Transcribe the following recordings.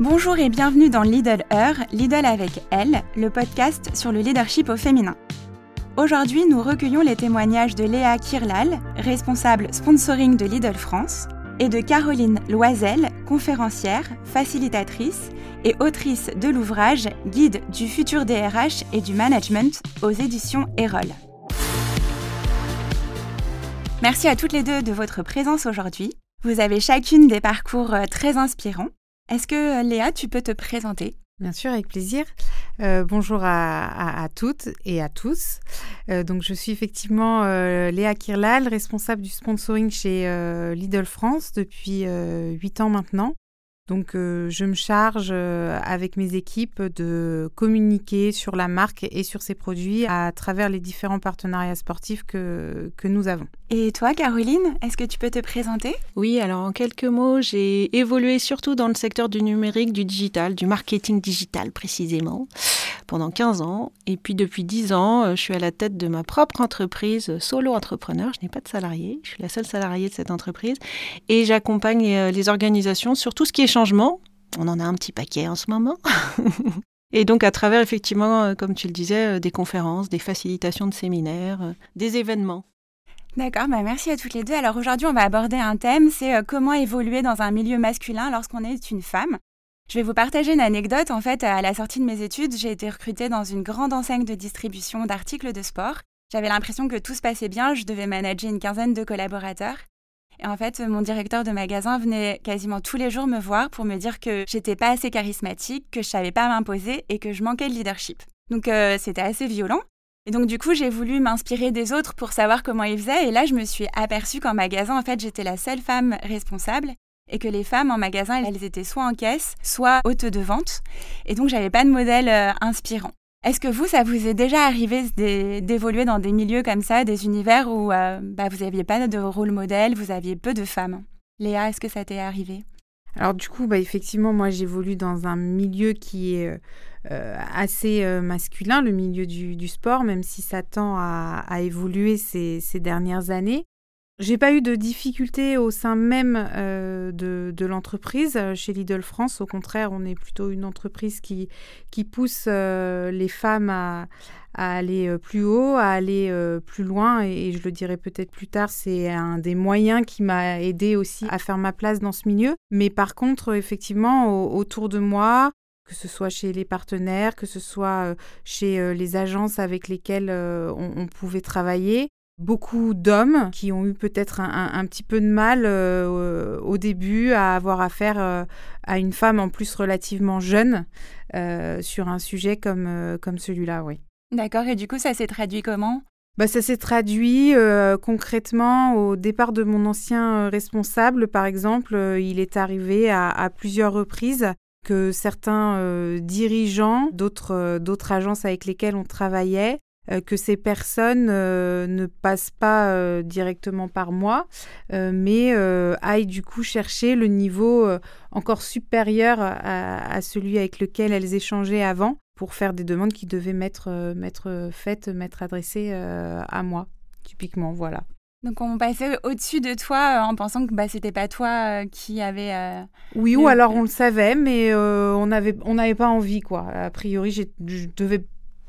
Bonjour et bienvenue dans Lidl Heure, Lidl avec elle, le podcast sur le leadership au féminin. Aujourd'hui, nous recueillons les témoignages de Léa Kirlal, responsable sponsoring de Lidl France, et de Caroline Loisel, conférencière, facilitatrice et autrice de l'ouvrage Guide du futur DRH et du management aux éditions Erol. Merci à toutes les deux de votre présence aujourd'hui. Vous avez chacune des parcours euh, très inspirants. Est-ce que euh, Léa, tu peux te présenter? Bien sûr, avec plaisir. Euh, bonjour à, toutes et à tous. donc, je suis effectivement Léa Kirlal, responsable du sponsoring chez Lidl France depuis 8 ans maintenant. Donc, euh, je me charge euh, avec mes équipes de communiquer sur la marque et sur ses produits à travers les différents partenariats sportifs que, que nous avons. Et toi, Caroline, est-ce que tu peux te présenter? Oui, alors en quelques mots, j'ai évolué surtout dans le secteur du numérique, du digital, du marketing digital précisément pendant 15 ans. Et puis depuis 10 ans, euh, je suis à la tête de ma propre entreprise, euh, solo entrepreneur. Je n'ai pas de salarié, je suis la seule salariée de cette entreprise. Et j'accompagne euh, les organisations sur tout ce qui est changement. On en a un petit paquet en ce moment. Et donc à travers effectivement, comme tu le disais, des conférences, des facilitations de séminaires, des événements. D'accord, bah merci à toutes les deux. Alors aujourd'hui, on va aborder un thème, c'est comment évoluer dans un milieu masculin lorsqu'on est une femme. Je vais vous partager une anecdote. En fait, à la sortie de mes études, j'ai été recrutée dans une grande enseigne de distribution d'articles de sport. J'avais l'impression que tout se passait bien, je devais manager une quinzaine de collaborateurs. Et en fait, mon directeur de magasin venait quasiment tous les jours me voir pour me dire que j'étais pas assez charismatique, que je savais pas m'imposer et que je manquais de leadership. Donc euh, c'était assez violent. Et donc du coup, j'ai voulu m'inspirer des autres pour savoir comment ils faisaient. Et là, je me suis aperçue qu'en magasin, en fait, j'étais la seule femme responsable et que les femmes en magasin, elles étaient soit en caisse, soit hôtes de vente. Et donc, j'avais pas de modèle euh, inspirant. Est-ce que vous, ça vous est déjà arrivé d'évoluer dans des milieux comme ça, des univers où euh, bah, vous n'aviez pas de rôle modèle, vous aviez peu de femmes? Léa, est-ce que ça t'est arrivé? Alors du coup, bah, effectivement, moi j'évolue dans un milieu qui est euh, assez masculin, le milieu du, sport, même si ça tend à, évoluer ces, dernières années. J'ai pas eu de difficultés au sein même euh, de, l'entreprise euh, chez Lidl France. Au contraire, on est plutôt une entreprise qui, qui pousse euh, les femmes à, aller plus haut, à aller plus loin. Et, je le dirai peut-être plus tard, c'est un des moyens qui m'a aidé aussi à faire ma place dans ce milieu. Mais par contre, effectivement, autour de moi, que ce soit chez les partenaires, que ce soit chez les agences avec lesquelles on, pouvait travailler, beaucoup d'hommes qui ont eu peut-être un, petit peu de mal euh, au début à avoir affaire euh, à une femme en plus relativement jeune euh, sur un sujet comme, comme celui-là, oui. D'accord, et du coup ça s'est traduit comment? Bah, ça s'est traduit concrètement au départ de mon ancien responsable, par exemple. il est arrivé à, à, plusieurs reprises que certains dirigeants d'autres agences avec lesquelles on travaillait que ces personnes euh, ne passent pas euh, directement par moi, mais aillent du coup chercher le niveau encore supérieur à, celui avec lequel elles échangeaient avant pour faire des demandes qui devaient m'être faites, m'être adressées à moi, typiquement, voilà. Donc on passait au-dessus de toi en pensant que bah, c'était pas toi qui avait. oui, ou alors on le savait, mais on n'avait on n'avait pas envie quoi. A priori, je devais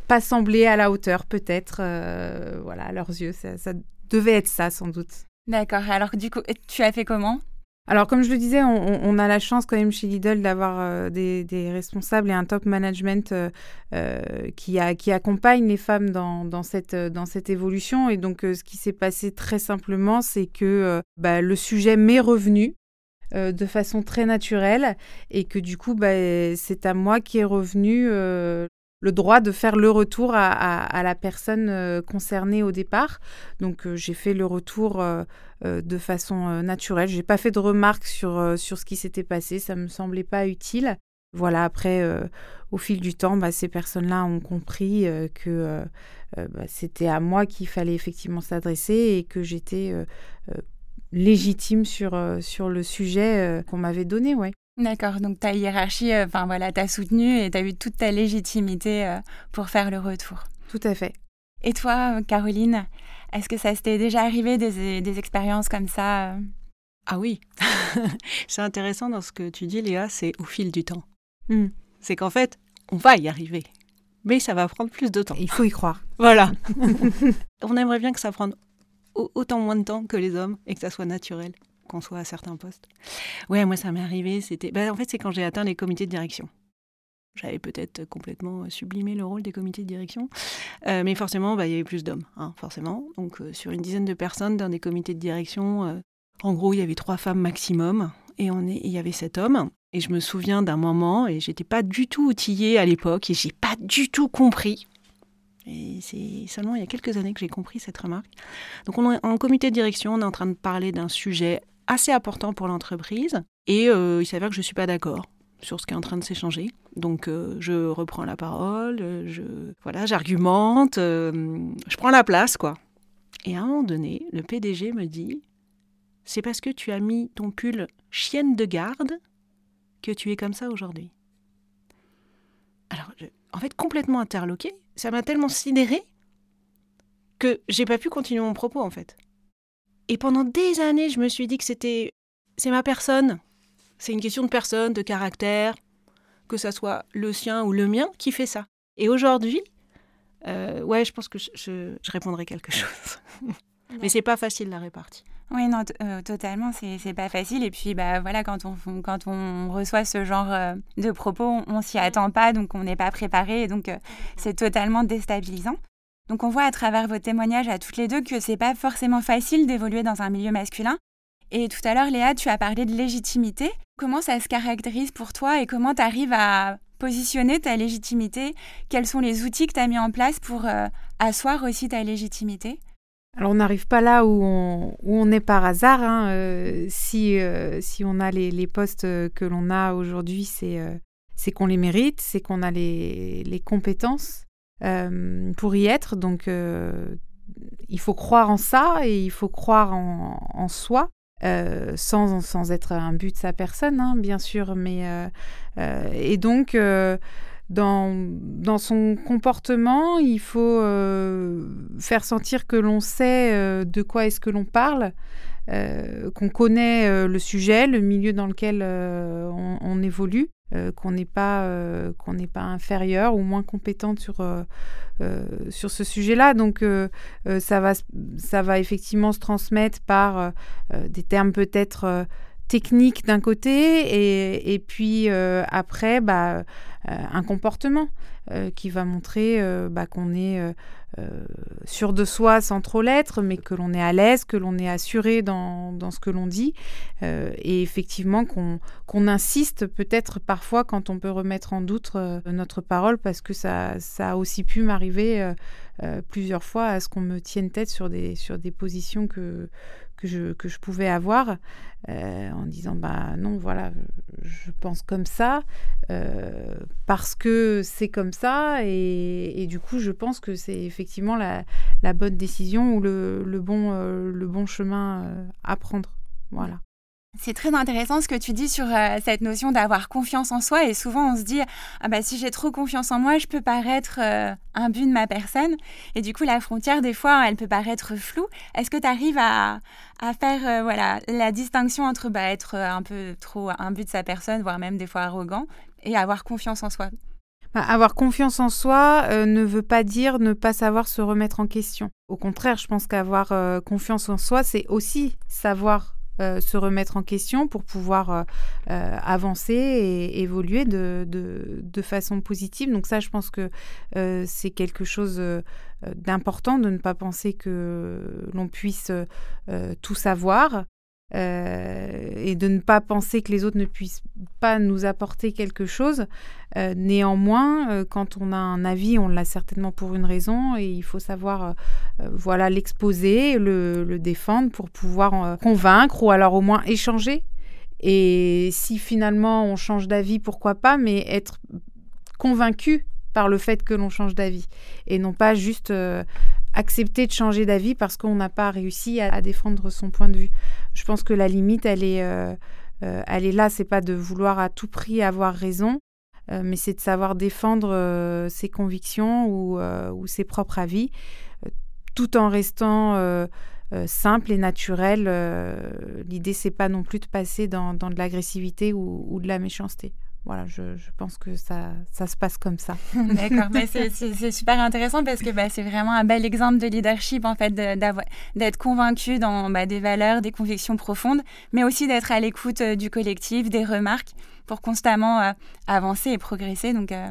pas semblé à la hauteur, peut-être. Euh, voilà, à leurs yeux, ça, devait être ça, sans doute. D'accord. Alors, du coup, tu as fait comment? Alors, comme je le disais, on, a la chance quand même chez Lidl d'avoir euh, des, responsables et un top management euh, qui, a, qui accompagne les femmes dans, dans, cette, dans cette évolution. Et donc, ce qui s'est passé très simplement, c'est que bah, le sujet m'est revenu de façon très naturelle et que du coup, bah, c'est à moi qui est revenu le droit de faire le retour à, la personne euh, concernée au départ. Donc euh, j'ai fait le retour euh, de façon naturelle. J'ai pas fait de remarques sur, sur ce qui s'était passé. Ça me semblait pas utile. Voilà, après, au fil du temps, bah, ces personnes-là ont compris que bah, c'était à moi qu'il fallait effectivement s'adresser et que j'étais légitime sur, sur le sujet qu'on m'avait donné. Ouais. D'accord, donc ta hiérarchie, euh, enfin voilà, t'as soutenu et t'as eu toute ta légitimité euh, pour faire le retour. Tout à fait. Et toi, Caroline, est-ce que ça s'était déjà arrivé des, des expériences comme ça Ah oui, c'est intéressant dans ce que tu dis, Léa, c'est au fil du temps. Hmm. C'est qu'en fait, on va y arriver. Mais ça va prendre plus de temps. Il faut y croire. Voilà. on aimerait bien que ça prenne autant moins de temps que les hommes et que ça soit naturel qu'on soit à certains postes. Ouais, moi ça m'est arrivé, c'était ben, en fait c'est quand j'ai atteint les comités de direction. J'avais peut-être complètement sublimé le rôle des comités de direction, euh, mais forcément, bah, il y avait plus d'hommes, hein, forcément. Donc, euh, sur une dizaine de personnes dans des comités de direction, euh, en gros, il y avait trois femmes maximum, et on il y avait sept hommes. Et je me souviens d'un moment, et j'étais pas du tout outillée à l'époque, et j'ai pas du tout compris. Et c'est seulement il y a quelques années que j'ai compris cette remarque. Donc, on est en comité de direction, on est en train de parler d'un sujet assez important pour l'entreprise, et il s'avère que je suis pas d'accord sur ce qui est en train de s'échanger. Donc euh, je reprends la parole, je voilà, j'argumente, euh, je prends la place quoi. Et à un moment donné, le PDG me dit "C'est parce que tu as mis ton pull chienne de garde que tu es comme ça aujourd'hui." Alors en fait complètement interloqué, ça m'a tellement sidéré que j'ai pas pu continuer mon propos en fait. Et pendant des années, je me suis dit que c'était c'est ma personne, c'est une question de personne, de caractère, que ça soit le sien ou le mien qui fait ça. Et aujourd'hui, euh, ouais, je pense que je, répondrai quelque chose. Mais c'est pas facile la répartie. Oui, non, euh, totalement, c'est pas facile. Et puis, bah, voilà, quand on, quand on reçoit ce genre euh, de propos, on, s'y attend pas, donc on n'est pas préparé, donc c'est totalement déstabilisant. Donc on voit à travers vos témoignages à toutes les deux que c'est pas forcément facile d'évoluer dans un milieu masculin, et tout à l'heure, Léa, tu as parlé de légitimité. Comment ça se caractérise pour toi et comment tu arrives à positionner ta légitimité? Quels sont les outils que tu as mis en place pour euh, asseoir aussi ta légitimité? Alors on n'arrive pas là où on, où on, est par hasard. Hein. Euh, si, euh, si on a les, postes que l'on a aujourd'hui, c'est c'est qu'on les mérite, c'est qu'on a les, les compétences pour y être. Donc il faut croire en ça et il faut croire en, soi. Euh, sans, sans être un but de sa personne, hein, bien sûr. Mais, euh, euh, et donc, dans, dans son comportement, il faut faire sentir que l'on sait de quoi est-ce que l'on parle, qu'on connaît le sujet, le milieu dans lequel on, évolue. Qu'on n'est pas qu'on n'est pas inférieur ou moins compétente sur euh, sur ce sujet-là. Donc euh, euh, ça, va, ça va effectivement se transmettre par des termes peut-être techniques d'un côté et, puis après bah, un comportement qui va montrer bah, qu'on est sûr de soi sans trop l'être, mais que l'on est à l'aise, que l'on est assuré dans, ce que l'on dit, et effectivement qu'on insiste peut-être parfois quand on peut remettre en doute notre parole, parce que ça, ça a aussi pu m'arriver plusieurs fois à ce qu'on me tienne tête sur des, sur des positions que, que je, que je pouvais avoir euh, en disant bah non voilà je pense comme ça euh, parce que c'est comme ça et, du coup je pense que c'est effectivement la, la, bonne décision ou le, le bon, euh, le bon chemin à prendre. Voilà c'est très intéressant ce que tu dis sur euh, cette notion d'avoir confiance en soi. Et souvent, on se dit ah bah, si j'ai trop confiance en moi, je peux paraître euh, un but de ma personne. Et du coup, la frontière, des fois, elle peut paraître floue. Est-ce que tu arrives à, faire euh, voilà, la distinction entre bah, être un peu trop un but de sa personne, voire même des fois arrogant, et avoir confiance en soi? Bah, avoir confiance en soi ne veut pas dire ne pas savoir se remettre en question. Au contraire, je pense qu'avoir confiance en soi, c'est aussi savoir euh, se remettre en question pour pouvoir euh, euh, avancer et évoluer de, de, façon positive. Donc ça, je pense que c'est quelque chose d'important de ne pas penser que l'on puisse tout savoir. Euh, et de ne pas penser que les autres ne puissent pas nous apporter quelque chose. Euh, néanmoins, euh, quand on a un avis, on l'a certainement pour une raison et il faut savoir voilà l'exposer, le, le, défendre pour pouvoir convaincre ou alors au moins échanger. Et si finalement on change d'avis, pourquoi pas, mais être convaincu par le fait que l'on change d'avis et non pas juste accepter de changer d'avis parce qu'on n'a pas réussi à, défendre son point de vue. Je pense que la limite, elle est, euh, euh, elle là. C'est pas de vouloir à tout prix avoir raison, euh, mais c'est de savoir défendre ses convictions ou, ses propres avis, tout en restant simple et naturel. L'idée, c'est pas non plus de passer dans, de l'agressivité ou, de la méchanceté. Voilà, je, pense que ça, ça se passe comme ça. D'accord, mais c'est super intéressant parce que bah, c'est vraiment un bel exemple de leadership, en fait, d'être convaincu dans bah, des valeurs, des convictions profondes, mais aussi d'être à l'écoute euh, du collectif, des remarques, pour constamment euh, avancer et progresser. Donc, euh,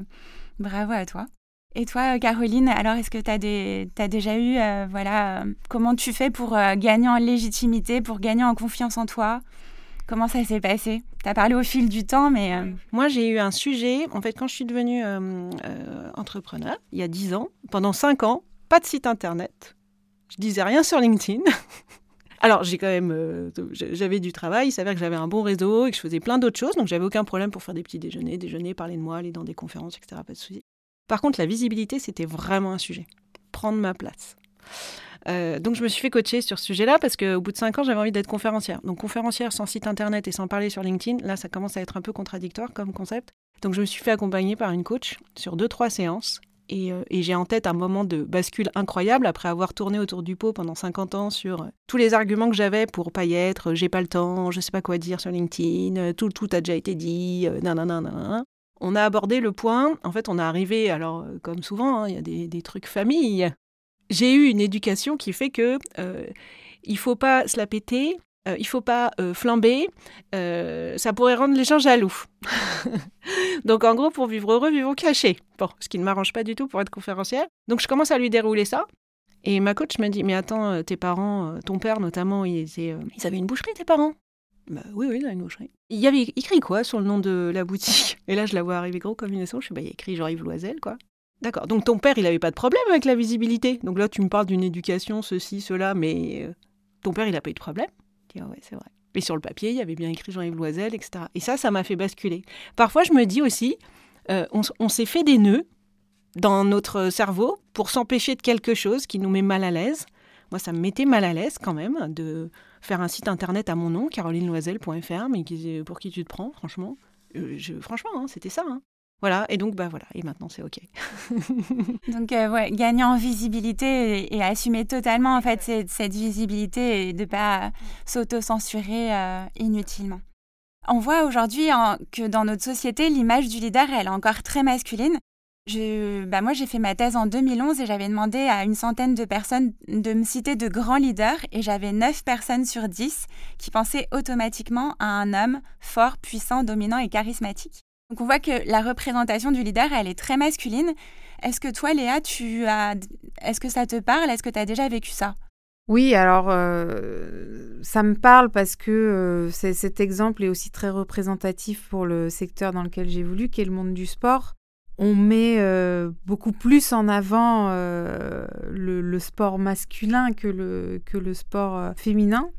bravo à toi. Et toi, Caroline, alors est-ce que tu as, as, déjà eu, voilà, comment tu fais pour gagner en légitimité, pour gagner en confiance en toi? Comment ça s'est passé? Tu as parlé au fil du temps, mais... Euh, Moi, j'ai eu un sujet, en fait, quand je suis devenue euh, euh, entrepreneur, il y a 10 ans, pendant 5 ans, pas de site internet. Je disais rien sur LinkedIn. Alors, j'ai quand même, j'avais du travail, il s'avère que j'avais un bon réseau et que je faisais plein d'autres choses, donc j'avais aucun problème pour faire des petits déjeuners, déjeuner, parler de moi, aller dans des conférences, etc. Pas de souci. Par contre, la visibilité, c'était vraiment un sujet. Prendre ma place. Euh, donc je me suis fait coacher sur ce sujet-là parce qu'au bout de cinq ans, j'avais envie d'être conférencière. Donc conférencière sans site internet et sans parler sur LinkedIn, là, ça commence à être un peu contradictoire comme concept. Donc je me suis fait accompagner par une coach sur deux, trois séances. Et, euh, j'ai en tête un moment de bascule incroyable après avoir tourné autour du pot pendant 50 ans sur euh, tous les arguments que j'avais pour pas y être, j'ai pas le temps, je sais pas quoi dire sur LinkedIn, tout, tout a déjà été dit, nanana, On a abordé le point, en fait, on est arrivé, alors comme souvent, hein, il y a des, des trucs famille, j'ai eu une éducation qui fait que euh, il faut pas se la péter, euh, il faut pas euh, flamber, euh, ça pourrait rendre les gens jaloux. Donc en gros, pour vivre heureux, vivons cachés. Bon, ce qui ne m'arrange pas du tout pour être conférencière. Donc je commence à lui dérouler ça. Et ma coach m'a dit, mais attends, tes parents, ton père notamment, ils, ils avaient une boucherie, tes parents? Bah, oui, oui, avaient une boucherie. Il y avait écrit quoi sur le nom de la boutique? Et là, je la vois arriver gros comme une leçon. Je suis, bah, il y a écrit Jean-Yves Loisel, quoi. D'accord. Donc ton père, il n'avait pas de problème avec la visibilité. Donc là, tu me parles d'une éducation, ceci, cela, mais euh, ton père, il n'a pas eu de problème. Ouais, c'est vrai. Et sur le papier, il y avait bien écrit Jean-Yves Loisel, etc. Et ça, ça m'a fait basculer. Parfois, je me dis aussi, euh, on, s'est fait des nœuds dans notre cerveau pour s'empêcher de quelque chose qui nous met mal à l'aise. Moi, ça me mettait mal à l'aise quand même de faire un site internet à mon nom, carolinenoisel.fr, mais pour qui tu te prends, franchement euh, Franchement, hein, c'était ça. Hein. Voilà, et donc bah voilà, et maintenant c'est ok. donc euh, gagner en visibilité et, assumer totalement en fait cette, visibilité et de pas s'auto-censurer euh, inutilement. On voit aujourd'hui que dans notre société, l'image du leader, elle est encore très masculine. Je, bah moi, j'ai fait ma thèse en 2011 et j'avais demandé à une centaine de personnes de me citer de grands leaders et j'avais 9 personnes sur 10 qui pensaient automatiquement à un homme fort, puissant, dominant et charismatique. Donc on voit que la représentation du leader, elle est très masculine. Est-ce que toi, Léa, tu as, est-ce que ça te parle? Est-ce que tu as déjà vécu ça? Oui, alors euh, ça me parle parce que euh, cet exemple est aussi très représentatif pour le secteur dans lequel j'évolue, qui est le monde du sport. On met euh, beaucoup plus en avant le, sport masculin que le, que le sport féminin.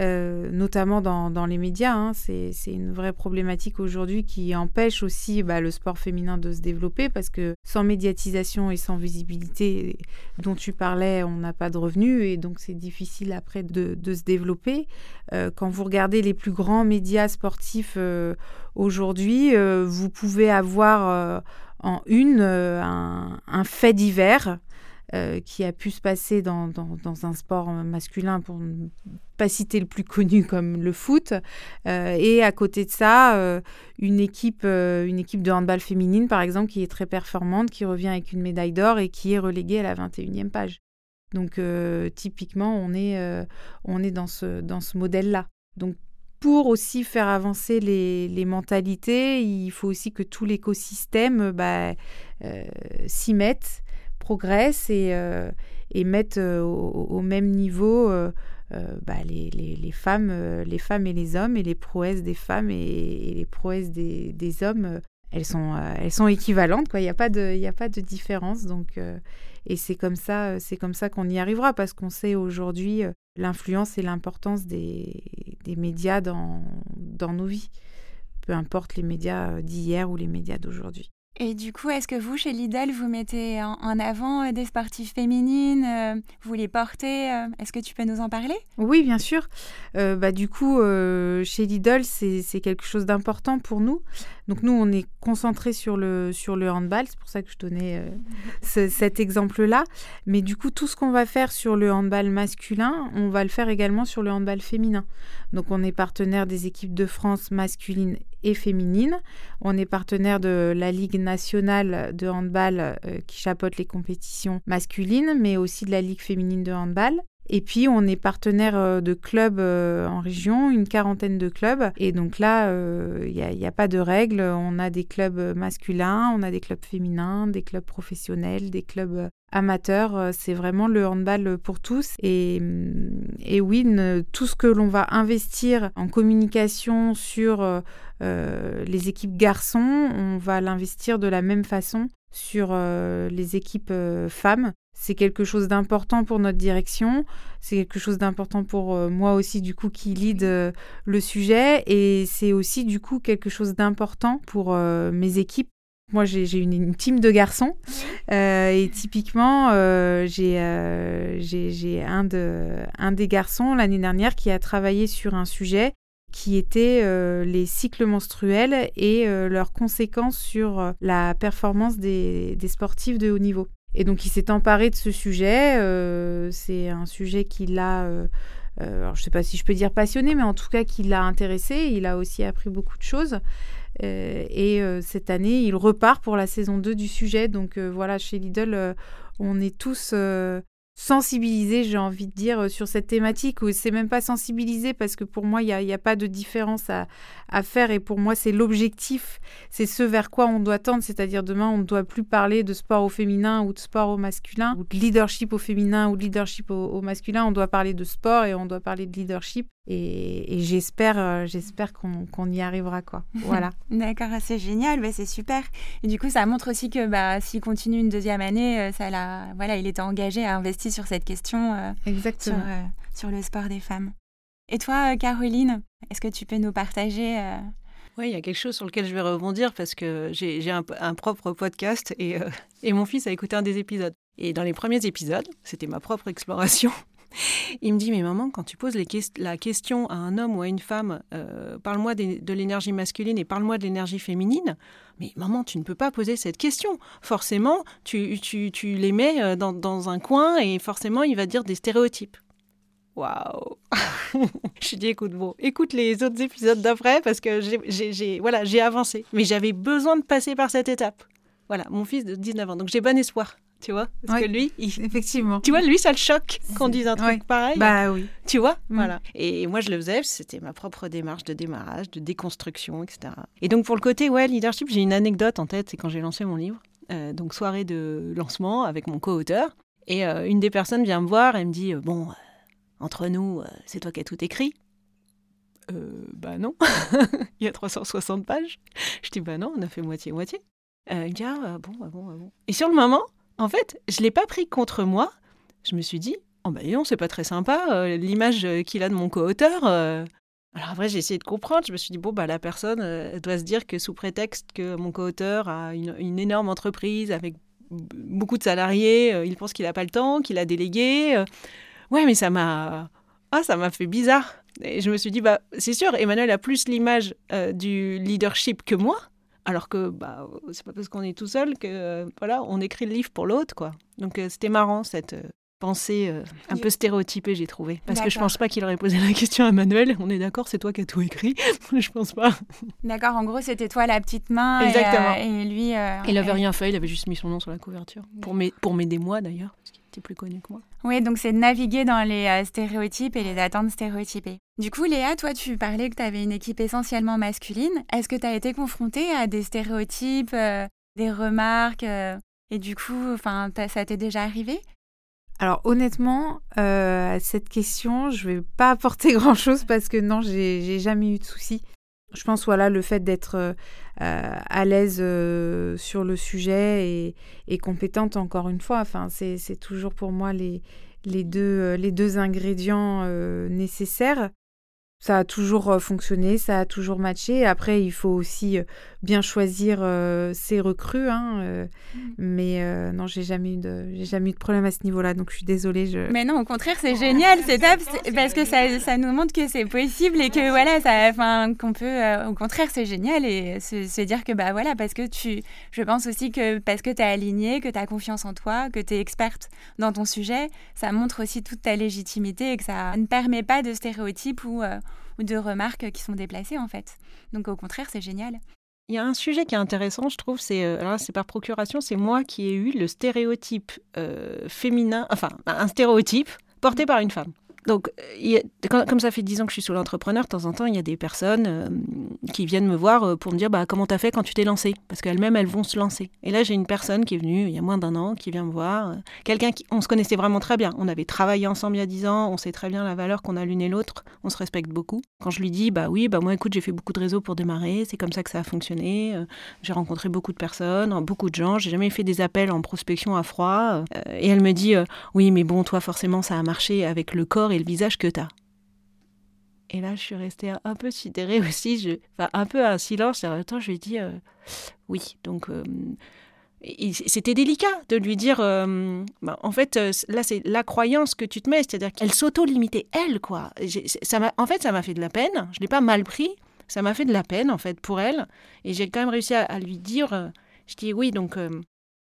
Euh, notamment dans, les médias. Hein. C'est une vraie problématique aujourd'hui qui empêche aussi bah, le sport féminin de se développer parce que sans médiatisation et sans visibilité dont tu parlais, on n'a pas de revenus et donc c'est difficile après de, se développer. Euh, quand vous regardez les plus grands médias sportifs euh, aujourd'hui, vous pouvez avoir en une un, un fait divers euh, qui a pu se passer dans, un sport masculin, pour ne pas citer le plus connu comme le foot. Euh, et à côté de ça, euh, une, équipe, une équipe de handball féminine, par exemple, qui est très performante, qui revient avec une médaille d'or et qui est reléguée à la 21e page. Donc typiquement, on est, on est dans ce, dans ce modèle-là. Donc pour aussi faire avancer les, les, mentalités, il faut aussi que tout l'écosystème bah, s'y mette progressent et, euh, et mettent euh, au, même niveau euh, bah, les, femmes, les femmes et les hommes, et les prouesses des femmes et, les prouesses des, hommes, elles sont, équivalentes. Quoi. Il n'y a, pas de, de différence. Donc, et c'est comme ça, c'est comme ça qu'on y arrivera, parce qu'on sait aujourd'hui l'influence et l'importance des, médias dans nos vies, peu importe les médias d'hier ou les médias d'aujourd'hui. Et du coup, est-ce que vous, chez Lidl, vous mettez en avant euh, des sportives féminines euh, Vous les portez euh, Est-ce que tu peux nous en parler? Oui, bien sûr. bah, du coup, chez Lidl, c'est quelque chose d'important pour nous. Donc nous, on est concentré sur le, handball. C'est pour ça que je donnais cet exemple-là. Mais du coup, tout ce qu'on va faire sur le handball masculin, on va le faire également sur le handball féminin. Donc on est partenaire des équipes de France masculines et féminine. On est partenaire de la Ligue nationale de handball qui chapeaute les compétitions masculines, mais aussi de la Ligue féminine de handball. Et puis, on est partenaire euh, de clubs euh, en région, une quarantaine de clubs. Et donc là, il euh, n'y a, pas de règles. On a des clubs masculins, on a des clubs féminins, des clubs professionnels, des clubs amateurs. C'est vraiment le handball pour tous. Et, mm, et oui, tout ce que l'on va investir en communication sur les équipes garçons, on va l'investir de la même façon sur les équipes femmes c'est quelque chose d'important pour notre direction, c'est quelque chose d'important pour euh, moi aussi du coup qui lead euh, le sujet et c'est aussi du coup quelque chose d'important pour euh, mes équipes. Moi j'ai une, team de garçons et typiquement j'ai un, de, un des garçons l'année dernière qui a travaillé sur un sujet qui était les cycles menstruels et leurs conséquences sur la performance des, des sportifs de haut niveau. Et donc il s'est emparé de ce sujet. Euh, c'est un sujet qui l'a, euh, euh, je ne sais pas si je peux dire passionné, mais en tout cas qui l'a intéressé. Il a aussi appris beaucoup de choses. et cette année, il repart pour la saison 2 du sujet. Donc voilà, chez Lidl, on est tous sensibiliser, j'ai envie de dire, euh, sur cette thématique, ou c'est même pas sensibiliser parce que pour moi, il n'y a, a, pas de différence à, à faire et pour moi, c'est l'objectif, c'est ce vers quoi on doit tendre, c'est-à-dire demain, on ne doit plus parler de sport au féminin ou de sport au masculin, ou de leadership au féminin ou de leadership au masculin, on doit parler de sport et on doit parler de leadership et, j'espère, euh, j'espère qu'on y arrivera quoi. Voilà. D'accord, c'est génial, bah, c'est super. Et du coup, ça montre aussi que bah, s'il continue une deuxième année, euh, ça l'a, voilà, il était engagé à investir sur cette question. Euh, Exactement. Sur, le sport des femmes. Et toi, Caroline, est-ce que tu peux nous partager Oui, il y a quelque chose sur lequel je vais rebondir parce que j'ai un, un, propre podcast et, et mon fils a écouté un des épisodes. Et dans les premiers épisodes, c'était ma propre exploration. Il me dit, mais maman, quand tu poses la question à un homme ou à une femme, euh, parle-moi de, l'énergie masculine et parle-moi de l'énergie féminine, mais maman, tu ne peux pas poser cette question. Forcément, tu, les mets euh, dans, un coin et forcément, il va dire des stéréotypes. Waouh Je dis, écoute, bon, écoute les autres épisodes d'après parce que j'ai voilà, avancé. Mais j'avais besoin de passer par cette étape. Voilà, mon fils de 19 ans. Donc j'ai bon espoir tu vois? Parce que lui, effectivement. Tu vois, lui, ça le choque qu'on dise un truc pareil. Bah oui. Tu vois? Mm. Voilà. Et moi, je le faisais, c'était ma propre démarche de démarrage, de déconstruction, etc. Et donc, pour le côté, ouais, leadership, j'ai une anecdote en tête, c'est quand j'ai lancé mon livre. Euh, donc, soirée de lancement avec mon co-auteur. Et euh, une des personnes vient me voir et me dit euh, Bon, entre nous, c'est toi qui as tout écrit? Bah non, il y a 360 pages. Je dis bah non, on a fait moitié-moitié. Il dit ah bon, ah bon, ah bon. Et sur le moment, en fait, je l'ai pas pris contre moi. Je me suis dit, oh ben non, c'est pas très sympa, euh, l'image euh, qu'il a de mon co-auteur. Euh. Alors après, j'ai essayé de comprendre. Je me suis dit, bon, bah, la personne doit se dire que sous prétexte que mon co-auteur a une, énorme entreprise avec beaucoup de salariés, il pense qu'il n'a pas le temps, qu'il a délégué. Ouais, mais ça m'a... Ah, ça m'a fait bizarre. Et je me suis dit, bah, c'est sûr, Emmanuel a plus l'image du leadership que moi. Alors que bah, c'est pas parce qu'on est tout seul que voilà, on écrit le livre pour l'autre, quoi. Donc euh, c'était marrant cette euh, pensée euh, un peu stéréotypée, j'ai trouvé. Parce que je pense pas qu'il aurait posé la question à Manuel. On est d'accord, c'est toi qui as tout écrit. je pense pas. D'accord, en gros, c'était toi la petite main. Exactement. Et, lui. il avait rien fait, il avait juste mis son nom sur la couverture. Pour m'aider moi d'ailleurs plus connu que moi. Oui, donc c'est de naviguer dans les euh, stéréotypes et les attentes stéréotypées. Du coup, Léa, toi, tu parlais que tu avais une équipe essentiellement masculine. Est-ce que tu as été confrontée à des stéréotypes, euh, des remarques euh, Et du coup, enfin, ça t'est déjà arrivé? Alors honnêtement, à cette question, je vais pas apporter grand-chose parce que non, j'ai jamais eu de soucis je pense voilà le fait d'être euh, à l'aise euh, sur le sujet et, compétente encore une fois. Enfin c'est toujours pour moi les, euh, les deux ingrédients nécessaires ça a toujours euh, fonctionné, ça a toujours matché. Après, il faut aussi euh, bien choisir euh, ses recrues. Hein, mm. Mais non, j'ai jamais eu de, j'ai jamais eu de problème à ce niveau-là. Donc, je suis désolée. Je... Mais non, au contraire, c'est génial, c'est top, parce que ça, ça, nous montre que c'est possible et que voilà, ça, enfin, qu'on peut. au contraire, c'est génial et se, dire que bah voilà, parce que tu, je pense aussi que parce que tu es aligné, que tu as confiance en toi, que tu es experte dans ton sujet, ça montre aussi toute ta légitimité et que ça ne permet pas de stéréotypes ou ou de remarques qui sont déplacées en fait. Donc au contraire, c'est génial. Il y a un sujet qui est intéressant, je trouve, c'est euh, c'est par procuration, c'est moi qui ai eu le stéréotype euh, féminin, enfin un stéréotype porté par une femme. Donc, comme ça fait dix ans que je suis sous l'entrepreneur, de temps en temps, il y a des personnes euh, qui viennent me voir euh, pour me dire bah, comment t'as fait quand tu t'es lancé? Parce qu'elles-mêmes, elles vont se lancer. Et là, j'ai une personne qui est venue il y a moins d'un an, qui vient me voir. Euh, quelqu'un qui, on se connaissait vraiment très bien. On avait travaillé ensemble il y a dix ans, on sait très bien la valeur qu'on a l'une et l'autre, on se respecte beaucoup. Quand je lui dis bah oui, bah moi écoute, j'ai fait beaucoup de réseaux pour démarrer, c'est comme ça que ça a fonctionné. j'ai rencontré beaucoup de personnes, beaucoup de gens, j'ai jamais fait des appels en prospection à froid. et elle me dit oui, mais bon, toi forcément, ça a marché avec le corps le visage que tu as. Et là, je suis restée un peu sidérée aussi, je, enfin, un peu un silence. Et en même temps, je lui ai dit euh, oui. Donc, euh, c'était délicat de lui dire euh, bah, en fait, là, c'est la croyance que tu te mets, c'est-à-dire qu'elle s'auto-limitait, elle, quoi. Ça en fait, ça m'a fait de la peine. Je ne l'ai pas mal pris. Ça m'a fait de la peine, en fait, pour elle. Et j'ai quand même réussi à, lui dire je dis oui, donc,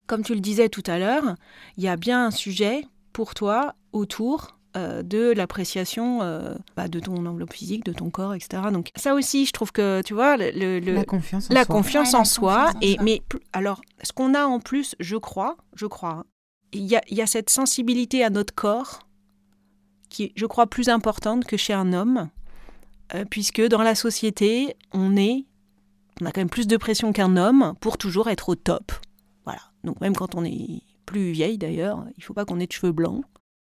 comme tu le disais tout à l'heure, il y a bien un sujet pour toi autour euh, de l'appréciation euh, bah, de ton enveloppe physique, de ton corps, etc. Donc ça aussi, je trouve que tu vois, le, la confiance en la soi. Confiance en soi et mais alors, ce qu'on a en plus, je crois, je crois, il y a, y a cette sensibilité à notre corps qui est, je crois, plus importante que chez un homme, euh, puisque dans la société, on est, on a quand même plus de pression qu'un homme pour toujours être au top. Voilà. Donc même quand on est plus vieille d'ailleurs, il faut pas qu'on ait de cheveux blancs.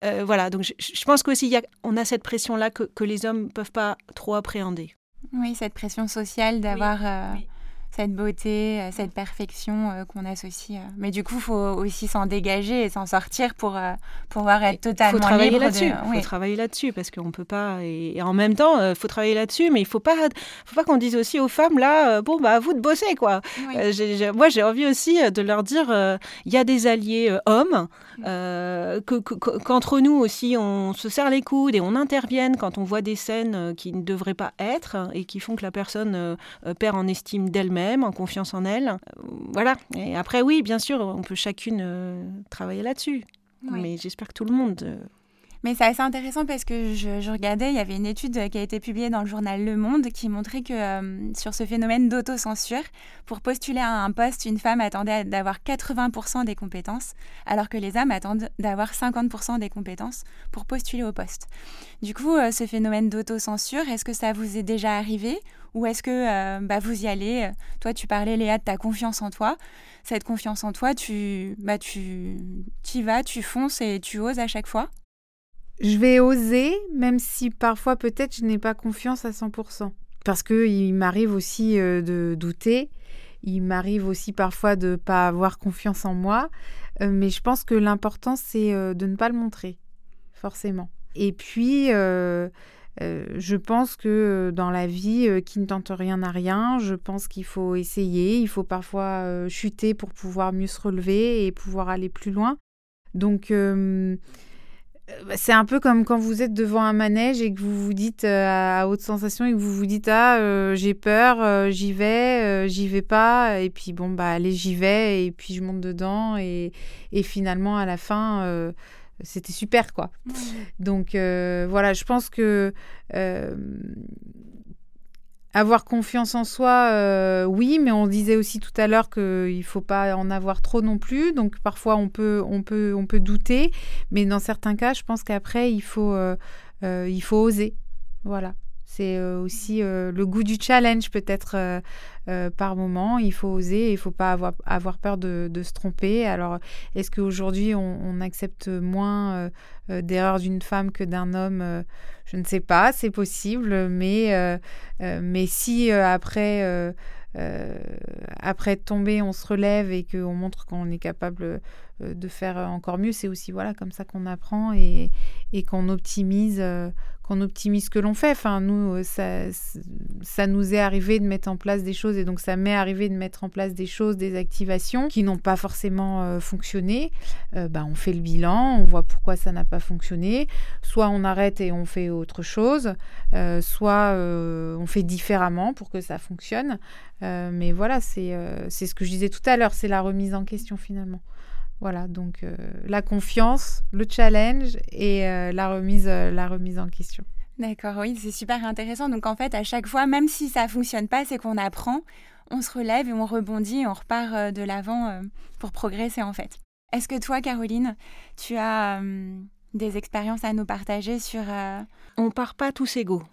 Euh, voilà, donc je, pense qu'aussi on a cette pression-là que, que les hommes ne peuvent pas trop appréhender. Oui, cette pression sociale d'avoir euh, cette beauté, euh, cette perfection euh, qu'on associe. Euh. Mais du coup, il faut aussi s'en dégager et s'en sortir pour pouvoir être totalement faut travailler là-dessus. Il faut travailler là-dessus parce qu'on peut pas. Et, en même temps, il faut travailler là-dessus, mais il faut pas, faut pas qu'on dise aussi aux femmes là, bon bah à vous de bosser quoi. moi, j'ai envie aussi de leur dire, il y a des alliés hommes, qu'entre nous aussi, on se serre les coudes et on intervienne quand on voit des scènes qui ne devraient pas être et qui font que la personne perd en estime d'elle-même en confiance en elle. Voilà. Et après, oui, bien sûr, on peut chacune euh, travailler là-dessus. Mais j'espère que tout le monde euh, mais c'est assez intéressant parce que je, regardais, il y avait une étude qui a été publiée dans le journal Le Monde qui montrait que euh, sur ce phénomène d'autocensure, pour postuler à un poste, une femme attendait d'avoir 80% des compétences, alors que les hommes attendent d'avoir 50% des compétences pour postuler au poste. Du coup, euh, ce phénomène d'autocensure, est-ce que ça vous est déjà arrivé ou est-ce que euh, bah, vous y allez Toi, tu parlais, Léa, de ta confiance en toi. Cette confiance en toi, tu, bah, tu y vas, tu fonces et tu oses à chaque fois? Je vais oser, même si parfois peut-être je n'ai pas confiance à 100%. Parce qu'il m'arrive aussi euh, de douter, il m'arrive aussi parfois de ne pas avoir confiance en moi, euh, mais je pense que l'important c'est euh, de ne pas le montrer, forcément. Et puis, je pense que dans la vie, qui ne tente rien n'a rien, je pense qu'il faut essayer, il faut parfois chuter pour pouvoir mieux se relever et pouvoir aller plus loin. Donc, c'est un peu comme quand vous êtes devant un manège et que vous vous dites euh, à haute sensation et que vous vous dites ah euh, j'ai peur j'y vais j'y vais pas. Et puis bon bah allez j'y vais et puis je monte dedans. Et, et finalement à la fin c'était super quoi. Donc voilà je pense que avoir confiance en soi, euh, oui, mais on disait aussi tout à l'heure qu'il ne faut pas en avoir trop non plus. Donc parfois on peut, on peut, on peut douter, mais dans certains cas, je pense qu'après il faut, euh, euh, il faut oser. Voilà. C'est aussi le goût du challenge peut-être par moment. Il faut oser, il ne faut pas avoir, avoir peur de, de se tromper. Alors, est-ce qu'aujourd'hui, on, on, accepte moins d'erreurs d'une femme que d'un homme? Je ne sais pas, c'est possible. Mais, mais si après... après tomber, on se relève et qu'on montre qu'on est capable de faire encore mieux, c'est aussi voilà comme ça qu'on apprend et, et qu'on optimise, qu'on optimise ce que l'on fait. Enfin, nous, euh, ça, ça nous est arrivé de mettre en place des choses et donc ça m'est arrivé de mettre en place des choses, des activations qui n'ont pas forcément euh, fonctionné. Euh, bah, on fait le bilan, on voit pourquoi ça n'a pas fonctionné. Soit on arrête et on fait autre chose, soit on fait différemment pour que ça fonctionne. mais voilà, c'est c'est ce que je disais tout à l'heure, c'est la remise en question finalement. Voilà, donc euh, la confiance, le challenge et euh, la, remise, euh, la remise en question. D'accord, oui, c'est super intéressant. Donc en fait, à chaque fois, même si ça fonctionne pas, c'est qu'on apprend, on se relève et on rebondit et on repart euh, de l'avant euh, pour progresser en fait. Est-ce que toi, Caroline, tu as euh, des expériences à nous partager sur... On part pas tous égaux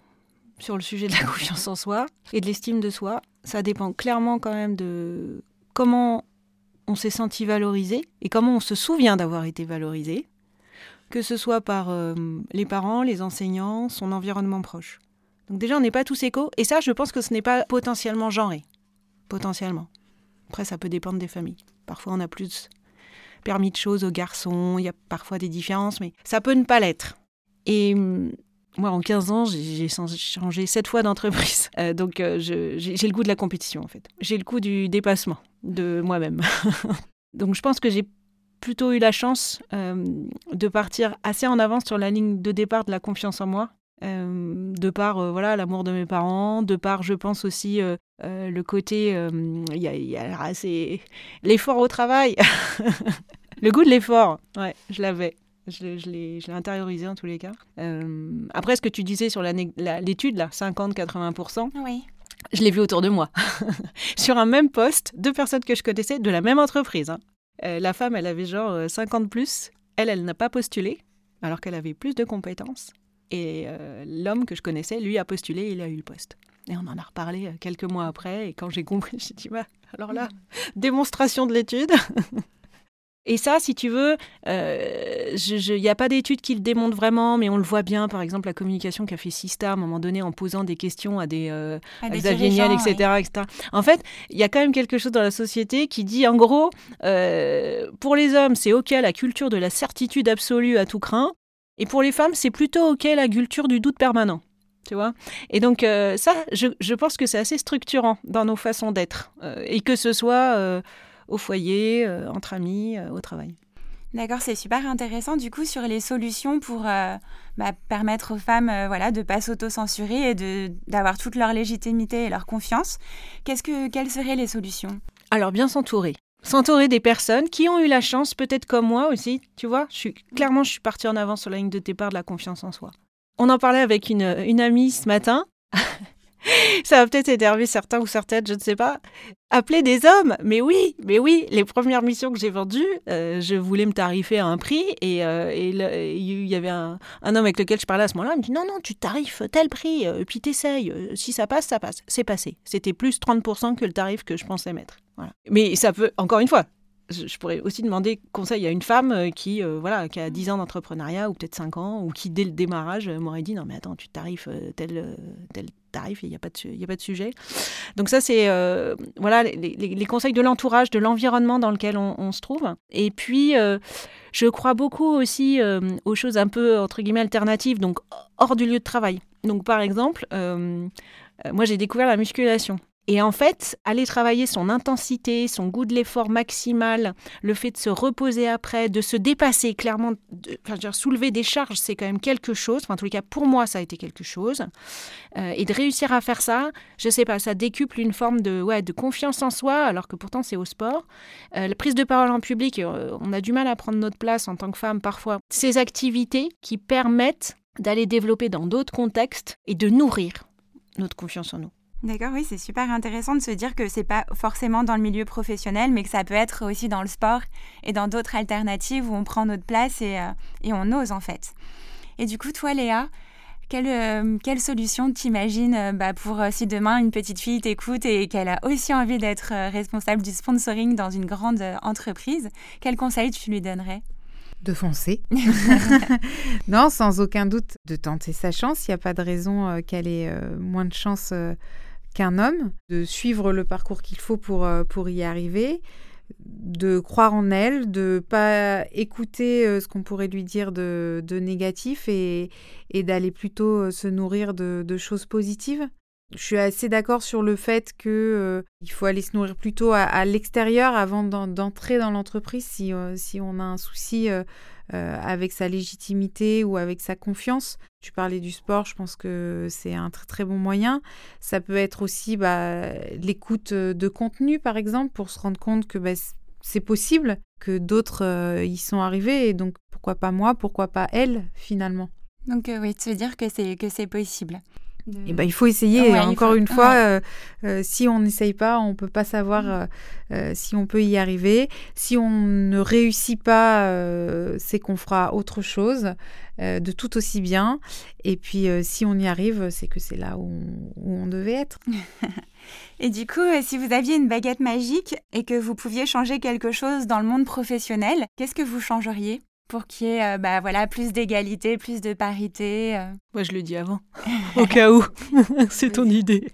sur le sujet de la confiance en soi et de l'estime de soi. Ça dépend clairement quand même de comment on s'est senti valorisé et comment on se souvient d'avoir été valorisé que ce soit par euh, les parents, les enseignants, son environnement proche. Donc déjà, on n'est pas tous égaux, et ça, je pense que ce n'est pas potentiellement genré. Potentiellement. Après, ça peut dépendre des familles. Parfois, on a plus permis de choses aux garçons, il y a parfois des différences, mais ça peut ne pas l'être. Et hum, moi, en 15 ans, j'ai changé sept fois d'entreprise. Euh, donc, euh, j'ai le goût de la compétition, en fait. J'ai le goût du dépassement de moi-même. donc, je pense que j'ai plutôt eu la chance euh, de partir assez en avance sur la ligne de départ de la confiance en moi. Euh, de par euh, voilà l'amour de mes parents, de par je pense aussi le côté il y a, assez l'effort au travail, le goût de l'effort, ouais je l'avais, je, je l'ai intériorisé en tous les cas. après ce que tu disais sur l'étude là, 50-80%, oui. Je l'ai vu autour de moi, sur un même poste, deux personnes que je connaissais de la même entreprise. Hein. Euh, la femme, elle avait genre 50 euh, plus. Elle, elle n'a pas postulé, alors qu'elle avait plus de compétences. Et euh, l'homme que je connaissais, lui, a postulé et il a eu le poste. Et on en a reparlé quelques mois après. Et quand j'ai compris, j'ai dit, bah, alors là, démonstration de l'étude. Et ça, si tu veux, il euh, n'y a pas d'études qui le démontrent vraiment, mais on le voit bien, par exemple, la communication qu'a fait Sista à un moment donné en posant des questions à des, euh, etc., etc. En fait, il y a quand même quelque chose dans la société qui dit, en gros, euh, pour les hommes, c'est OK la culture de la certitude absolue à tout craint, et pour les femmes, c'est plutôt OK la culture du doute permanent. Tu vois Et donc, euh, ça, je, je, pense que c'est assez structurant dans nos façons d'être. et que ce soit au foyer, euh, entre amis, euh, au travail. D'accord, c'est super intéressant du coup sur les solutions pour euh, bah, permettre aux femmes voilà, de ne pas s'auto-censurer et d'avoir toute leur légitimité et leur confiance. Qu'est-ce que, quelles seraient les solutions? Alors bien s'entourer. S'entourer des personnes qui ont eu la chance, peut-être comme moi aussi, tu vois, je suis, clairement je suis partie en avant sur la ligne de départ de la confiance en soi. On en parlait avec une, une amie ce matin. ça va peut-être énerver certains ou certaines, je ne sais pas. Appeler des hommes, mais oui, mais oui, les premières missions que j'ai vendues, euh, je voulais me tarifer à un prix et euh, il y avait un, homme avec lequel je parlais à ce moment-là, il me dit non, non, tu tarifes tel prix, euh, puis t'essayes, si ça passe, ça passe. C'est passé. C'était plus 30% que le tarif que je pensais mettre. Voilà. Mais ça peut, encore une fois, je pourrais aussi demander conseil à une femme qui, voilà, qui a 10 ans d'entrepreneuriat ou peut-être 5 ans, ou qui dès le démarrage m'aurait dit non mais attends, tu tarifes tel, tel il n'y a, pas de, a pas de sujet. Donc ça, c'est euh, voilà les, conseils de l'entourage, de l'environnement dans lequel on, se trouve. Et puis, euh, je crois beaucoup aussi euh, aux choses un peu, entre guillemets, alternatives, donc hors du lieu de travail. Donc par exemple, moi j'ai découvert la musculation. Et en fait, aller travailler son intensité, son goût de l'effort maximal, le fait de se reposer après, de se dépasser clairement, de, enfin, soulever des charges, c'est quand même quelque chose. Enfin, en tous les cas, pour moi, ça a été quelque chose. Euh, et de réussir à faire ça, je sais pas, ça décuple une forme de, ouais, de confiance en soi, alors que pourtant c'est au sport. Euh, la prise de parole en public, euh, on a du mal à prendre notre place en tant que femme parfois. Ces activités qui permettent d'aller développer dans d'autres contextes et de nourrir notre confiance en nous. D'accord, oui, c'est super intéressant de se dire que c'est pas forcément dans le milieu professionnel, mais que ça peut être aussi dans le sport et dans d'autres alternatives où on prend notre place et, euh, et on ose en fait. Et du coup, toi, Léa, quelle, euh, quelle solution t'imagines euh, bah, pour si demain une petite fille t'écoute et qu'elle a aussi envie d'être responsable du sponsoring dans une grande entreprise Quel conseil tu lui donnerais? De foncer. non, sans aucun doute, de tenter sa chance. Il n'y a pas de raison qu'elle ait moins de chance qu'un homme, de suivre le parcours qu'il faut pour, euh, pour y arriver, de croire en elle, de pas écouter euh, ce qu'on pourrait lui dire de, de négatif et, et d'aller plutôt euh, se nourrir de, de, choses positives. Je suis assez d'accord sur le fait que il faut aller se nourrir plutôt à, l'extérieur avant d'entrer dans l'entreprise si, si on a un souci avec sa légitimité ou avec sa confiance. Tu parlais du sport, je pense que c'est un très très bon moyen. Ça peut être aussi bah, l'écoute de contenu, par exemple, pour se rendre compte que bah, c'est possible, que d'autres euh, y sont arrivés, et donc pourquoi pas moi, pourquoi pas elle, finalement? Donc oui, tu veux dire que c'est que Eh ben, il faut essayer. Encore une fois, euh, euh, si on n'essaye pas, on ne peut pas savoir mm. euh, si on peut y arriver. Si on ne réussit pas, c'est qu'on fera autre chose de tout aussi bien. Et puis, si on y arrive, c'est que c'est là où on devait être. Et du coup, si vous aviez une baguette magique et que vous pouviez changer quelque chose dans le monde professionnel, qu'est-ce que vous changeriez? Pour qu'il y ait euh, bah, voilà, plus d'égalité, plus de parité. Euh. Moi, je le dis avant, au cas où. c'est ton idée.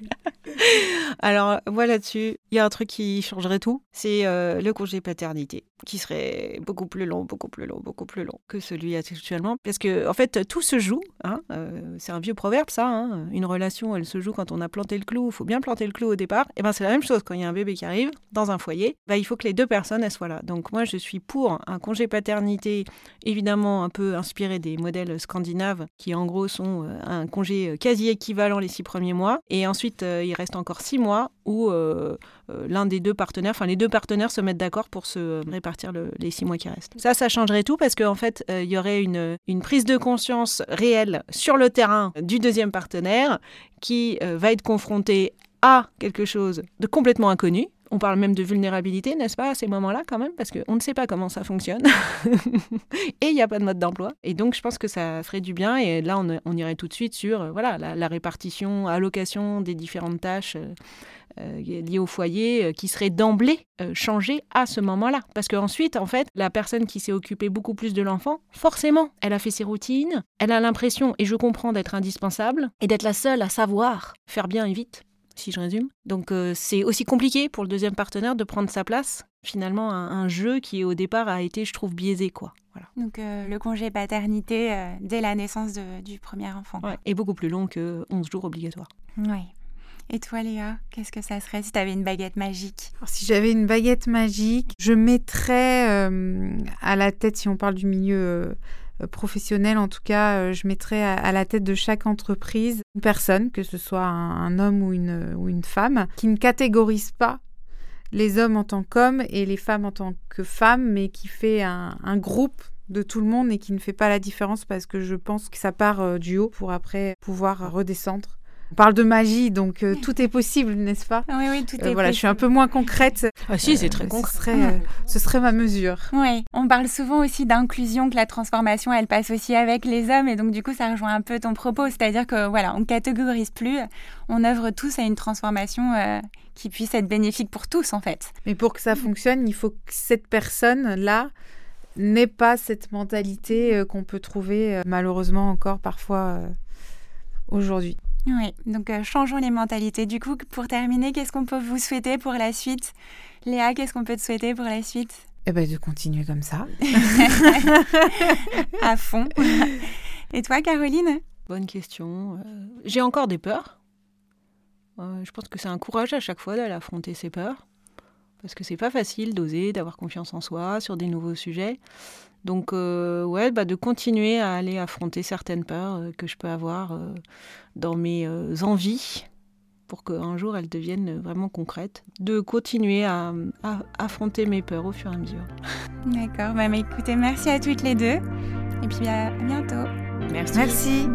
Alors, voilà là-dessus, il y a un truc qui changerait tout, c'est euh, le congé paternité, qui serait beaucoup plus long, beaucoup plus long, beaucoup plus long que celui actuellement. Parce que, en fait, tout se joue. Hein, c'est un vieux proverbe, ça. Hein, une relation, elle se joue quand on a planté le clou. Il faut bien planter le clou au départ. Et ben, c'est la même chose quand il y a un bébé qui arrive dans un foyer. Bah, il faut que les deux personnes, elles soient là. Donc, moi, je suis pour un congé paternité évidemment un peu inspiré des modèles scandinaves qui en gros sont euh, un congé euh, quasi équivalent les six premiers mois et ensuite euh, il reste encore six mois où l'un des deux partenaires, enfin les deux partenaires se mettent d'accord pour se répartir les six mois qui restent. Ça, ça changerait tout parce qu'en fait il y aurait une prise de conscience réelle sur le terrain du deuxième partenaire qui va être confronté à quelque chose de complètement inconnu, on parle même de vulnérabilité, n'est-ce pas, à ces moments-là quand même, parce qu'on ne sait pas comment ça fonctionne. et il n'y a pas de mode d'emploi. Et donc, je pense que ça ferait du bien. Et là, on, irait tout de suite sur euh, voilà, la, répartition, allocation des différentes tâches euh, euh, liées au foyer qui seraient d'emblée changées à ce moment-là. Parce qu'ensuite, en fait, la personne qui s'est occupée beaucoup plus de l'enfant, forcément, elle a fait ses routines, elle a l'impression, et je comprends, d'être indispensable et d'être la seule à savoir faire bien et vite si je résume. Donc euh, c'est aussi compliqué pour le deuxième partenaire de prendre sa place. Finalement, un, jeu qui au départ a été, je trouve, biaisé. quoi. Voilà. Donc euh, le congé paternité euh, dès la naissance du premier enfant. Ouais, et beaucoup plus long que 11 jours obligatoires. Oui. Et toi, Léa, qu'est-ce que ça serait si tu avais une baguette magique? Si j'avais une baguette magique, je mettrais à la tête, si on parle du milieu euh, professionnel, en tout cas, euh, je mettrais à, la tête de chaque entreprise une personne, que ce soit un, homme ou une, ou une femme, qui ne catégorise pas les hommes en tant qu'hommes et les femmes en tant que femmes, mais qui fait un, groupe de tout le monde et qui ne fait pas la différence parce que je pense que ça part euh, du haut pour après pouvoir redescendre on parle de magie, donc euh, tout est possible, n'est-ce pas? Oui, oui, tout euh, est Voilà, je suis un peu moins concrète. Ah si, c'est très concret. Ce serait, ce serait, ma mesure. Oui, on parle souvent aussi d'inclusion, que la transformation, elle passe aussi avec les hommes, et donc du coup, ça rejoint un peu ton propos, c'est-à-dire que voilà, on catégorise plus, on œuvre tous à une transformation euh, qui puisse être bénéfique pour tous, en fait. Mais pour que ça fonctionne, il faut que cette personne-là n'ait pas cette mentalité qu'on peut trouver malheureusement encore parfois aujourd'hui. Oui, donc euh, changeons les mentalités. Du coup, pour terminer, qu'est-ce qu'on peut vous souhaiter pour la suite? Léa, qu'est-ce qu'on peut te souhaiter pour la suite? Eh bien, de continuer comme ça. à fond. Et toi, Caroline? Bonne question. Euh, j'ai encore des peurs. Euh, je pense que c'est un courage à chaque fois d'aller affronter ses peurs. Parce que c'est pas facile d'oser, d'avoir confiance en soi sur des nouveaux sujets. Donc, euh, ouais, bah, de continuer à aller affronter certaines peurs euh, que je peux avoir euh, dans mes envies pour qu'un jour elles deviennent vraiment concrètes. De continuer à, affronter mes peurs au fur et à mesure. D'accord, bah, écoutez, merci à toutes les deux. Et puis à bientôt. Merci. Merci.